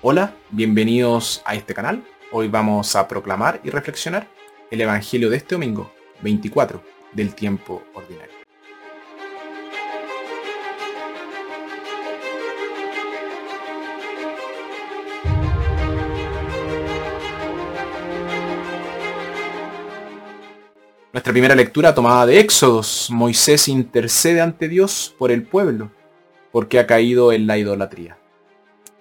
Hola, bienvenidos a este canal. Hoy vamos a proclamar y reflexionar el Evangelio de este domingo, 24 del tiempo ordinario. Nuestra primera lectura tomada de Éxodos. Moisés intercede ante Dios por el pueblo, porque ha caído en la idolatría.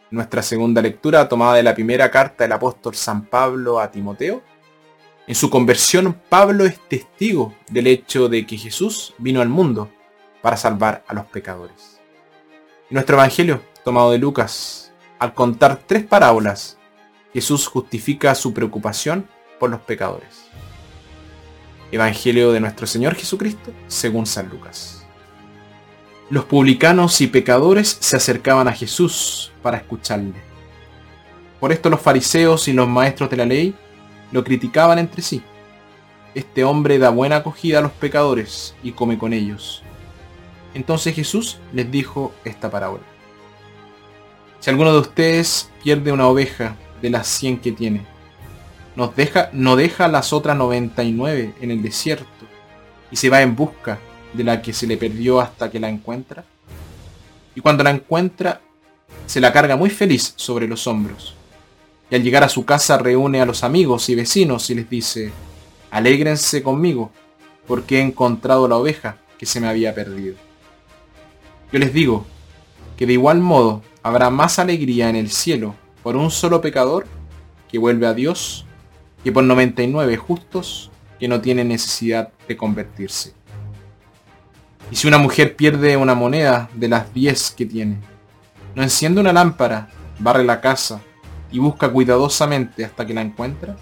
Nuestra segunda lectura tomada de la primera carta del apóstol San Pablo a Timoteo. En su conversión, Pablo es testigo del hecho de que Jesús vino al mundo para salvar a los pecadores. nuestro Evangelio, tomado de Lucas, al contar tres parábolas, Jesús justifica su preocupación por los pecadores. Evangelio de nuestro Señor Jesucristo según San Lucas. Los publicanos y pecadores se acercaban a Jesús para escucharle. Por esto los fariseos y los maestros de la ley lo criticaban entre sí. Este hombre da buena acogida a los pecadores y come con ellos. Entonces Jesús les dijo esta parábola. Si alguno de ustedes pierde una oveja de las cien que tiene, nos deja, no deja las otras 99 en el desierto y se va en busca de la que se le perdió hasta que la encuentra. Y cuando la encuentra, se la carga muy feliz sobre los hombros. Y al llegar a su casa reúne a los amigos y vecinos y les dice, alégrense conmigo, porque he encontrado la oveja que se me había perdido. Yo les digo que de igual modo habrá más alegría en el cielo por un solo pecador que vuelve a Dios y por 99 justos que no tienen necesidad de convertirse. Y si una mujer pierde una moneda de las 10 que tiene, no enciende una lámpara, barre la casa y busca cuidadosamente hasta que la encuentra,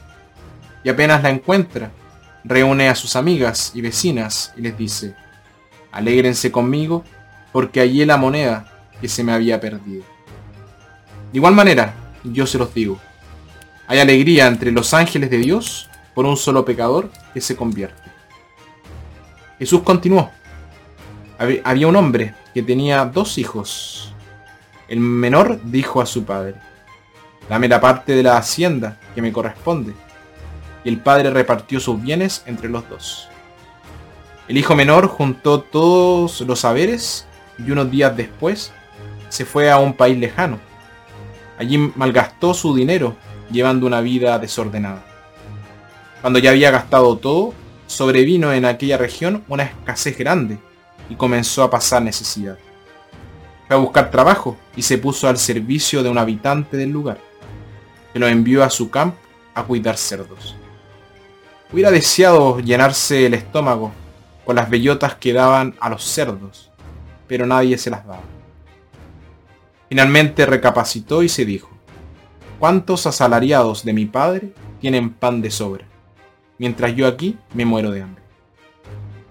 y apenas la encuentra, reúne a sus amigas y vecinas y les dice, alégrense conmigo porque hallé la moneda que se me había perdido. De igual manera, yo se los digo, hay alegría entre los ángeles de Dios por un solo pecador que se convierte. Jesús continuó. Había un hombre que tenía dos hijos. El menor dijo a su padre, dame la parte de la hacienda que me corresponde. Y el padre repartió sus bienes entre los dos. El hijo menor juntó todos los saberes y unos días después se fue a un país lejano. Allí malgastó su dinero llevando una vida desordenada. Cuando ya había gastado todo, sobrevino en aquella región una escasez grande y comenzó a pasar necesidad. Fue a buscar trabajo y se puso al servicio de un habitante del lugar, que lo envió a su campo a cuidar cerdos. Hubiera deseado llenarse el estómago con las bellotas que daban a los cerdos, pero nadie se las daba. Finalmente recapacitó y se dijo, ¿Cuántos asalariados de mi padre tienen pan de sobra? Mientras yo aquí me muero de hambre.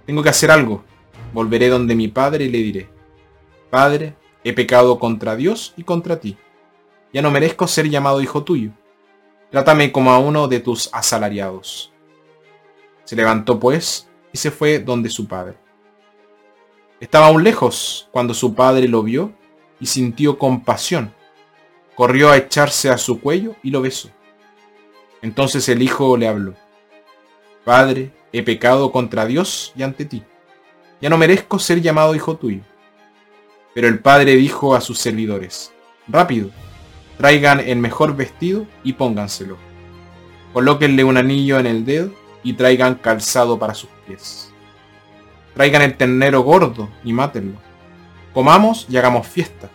Tengo que hacer algo. Volveré donde mi padre y le diré, Padre, he pecado contra Dios y contra ti. Ya no merezco ser llamado hijo tuyo. Trátame como a uno de tus asalariados. Se levantó pues y se fue donde su padre. Estaba aún lejos cuando su padre lo vio y sintió compasión corrió a echarse a su cuello y lo besó. Entonces el hijo le habló, Padre, he pecado contra Dios y ante ti. Ya no merezco ser llamado hijo tuyo. Pero el padre dijo a sus servidores, Rápido, traigan el mejor vestido y pónganselo. Colóquenle un anillo en el dedo y traigan calzado para sus pies. Traigan el ternero gordo y mátenlo. Comamos y hagamos fiesta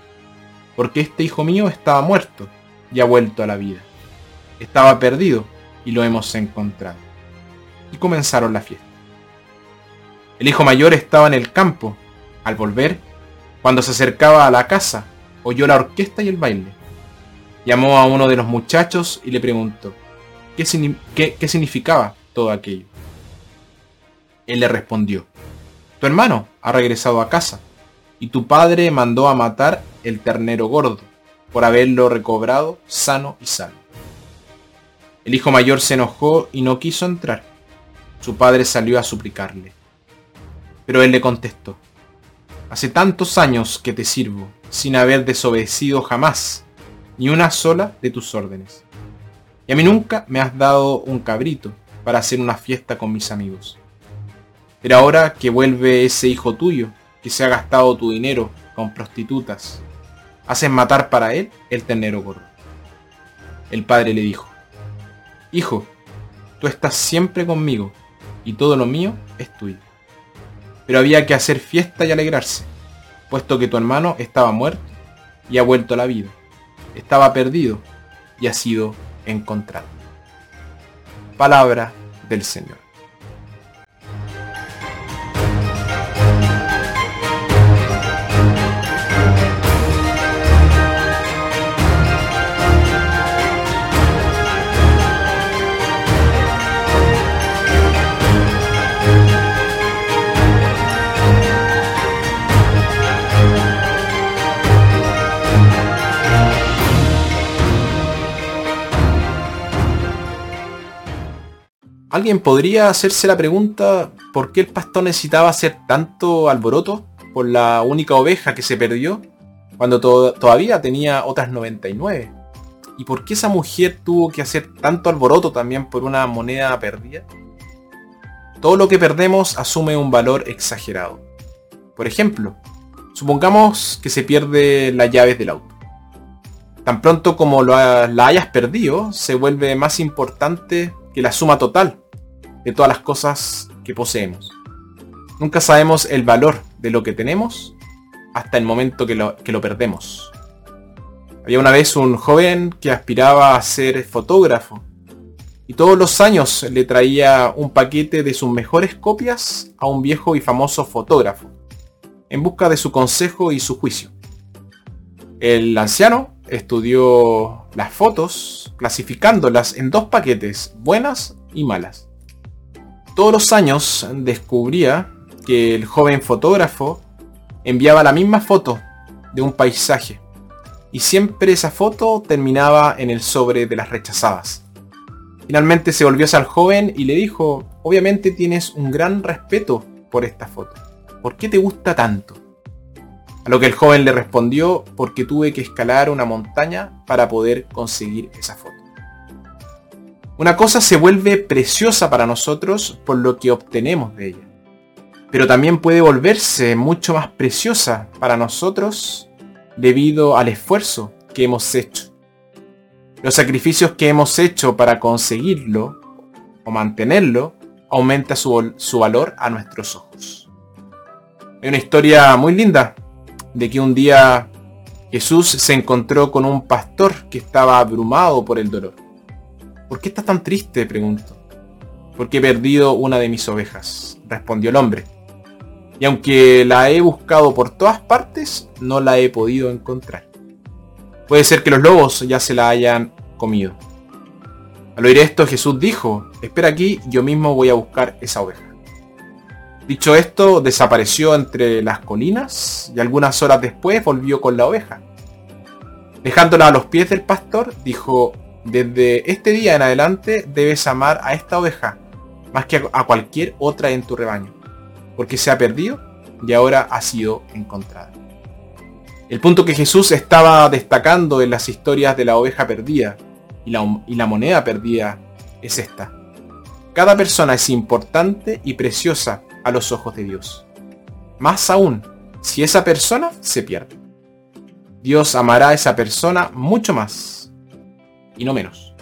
porque este hijo mío estaba muerto y ha vuelto a la vida. Estaba perdido y lo hemos encontrado. Y comenzaron la fiesta. El hijo mayor estaba en el campo. Al volver, cuando se acercaba a la casa, oyó la orquesta y el baile. Llamó a uno de los muchachos y le preguntó, ¿qué, significaba todo aquello? Él le respondió, tu hermano ha regresado a casa y tu padre mandó a matar el ternero gordo, por haberlo recobrado sano y salvo. El hijo mayor se enojó y no quiso entrar. Su padre salió a suplicarle. Pero él le contestó, Hace tantos años que te sirvo, sin haber desobedecido jamás, ni una sola de tus órdenes. Y a mí nunca me has dado un cabrito para hacer una fiesta con mis amigos. Pero ahora que vuelve ese hijo tuyo, que se ha gastado tu dinero con prostitutas, ¿haces matar para él el ternero gordo? El padre le dijo, Hijo, tú estás siempre conmigo y todo lo mío es tuyo. Pero había que hacer fiesta y alegrarse, puesto que tu hermano estaba muerto y ha vuelto a la vida. Estaba perdido y ha sido encontrado. Palabra del Señor. ¿Alguien podría hacerse la pregunta por qué el pastor necesitaba hacer tanto alboroto por la única oveja que se perdió cuando todavía tenía otras 99? ¿Y por qué esa mujer tuvo que hacer tanto alboroto también por una moneda perdida? Todo lo que perdemos asume un valor exagerado. Por ejemplo, supongamos que se pierde las llaves del auto. Tan pronto como la hayas perdido, se vuelve más importante que la suma total de todas las cosas que poseemos. Nunca sabemos el valor de lo que tenemos hasta el momento que lo, perdemos. Había una vez un joven que aspiraba a ser fotógrafo y todos los años le traía un paquete de sus mejores copias a un viejo y famoso fotógrafo, en busca de su consejo y su juicio. El anciano estudió las fotos, clasificándolas en dos paquetes, buenas y malas. Todos los años descubría que el joven fotógrafo enviaba la misma foto de un paisaje y siempre esa foto terminaba en el sobre de las rechazadas. Finalmente se volvió hacia el joven y le dijo, obviamente tienes un gran respeto por esta foto. ¿Por qué te gusta tanto? A lo que el joven le respondió, porque tuve que escalar una montaña para poder conseguir esa foto. Una cosa se vuelve preciosa para nosotros por lo que obtenemos de ella. Pero también puede volverse mucho más preciosa para nosotros debido al esfuerzo que hemos hecho. Los sacrificios que hemos hecho para conseguirlo o mantenerlo aumenta su, su valor a nuestros ojos. Hay una historia muy linda de que un día Jesús se encontró con un pastor que estaba abrumado por el dolor. ¿Por qué estás tan triste? preguntó. Porque he perdido una de mis ovejas, respondió el hombre. Y aunque la he buscado por todas partes, no la he podido encontrar. Puede ser que los lobos ya se la hayan comido. Al oír esto, Jesús dijo, espera aquí, yo mismo voy a buscar esa oveja. Dicho esto, desapareció entre las colinas y algunas horas después volvió con la oveja. Dejándola a los pies del pastor, dijo, desde este día en adelante debes amar a esta oveja más que a cualquier otra en tu rebaño, porque se ha perdido y ahora ha sido encontrada. El punto que Jesús estaba destacando en las historias de la oveja perdida y la, moneda perdida es esta. Cada persona es importante y preciosa a los ojos de Dios. Más aún, si esa persona se pierde. Dios amará a esa persona mucho más y no menos.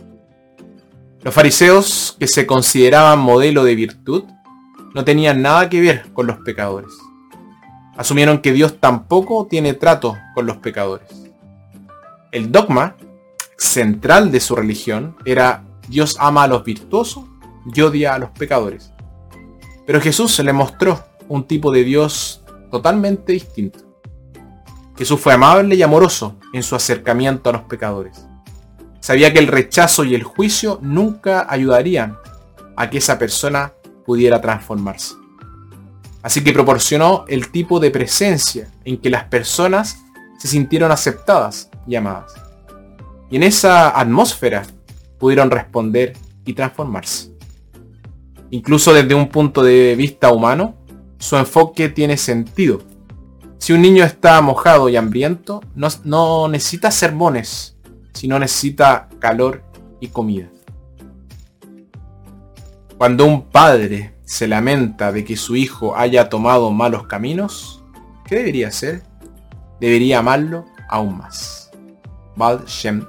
Los fariseos, que se consideraban modelo de virtud, no tenían nada que ver con los pecadores. Asumieron que Dios tampoco tiene trato con los pecadores. El dogma central de su religión era Dios ama a los virtuosos y odia a los pecadores. Pero Jesús le mostró un tipo de Dios totalmente distinto. Jesús fue amable y amoroso en su acercamiento a los pecadores. Sabía que el rechazo y el juicio nunca ayudarían a que esa persona pudiera transformarse. Así que proporcionó el tipo de presencia en que las personas se sintieron aceptadas y amadas. Y en esa atmósfera pudieron responder y transformarse. Incluso desde un punto de vista humano, su enfoque tiene sentido. Si un niño está mojado y hambriento, no, no necesita sermones si no necesita calor y comida? Cuando un padre se lamenta de que su hijo haya tomado malos caminos, ¿qué debería hacer? Debería amarlo aún más. Baal Shem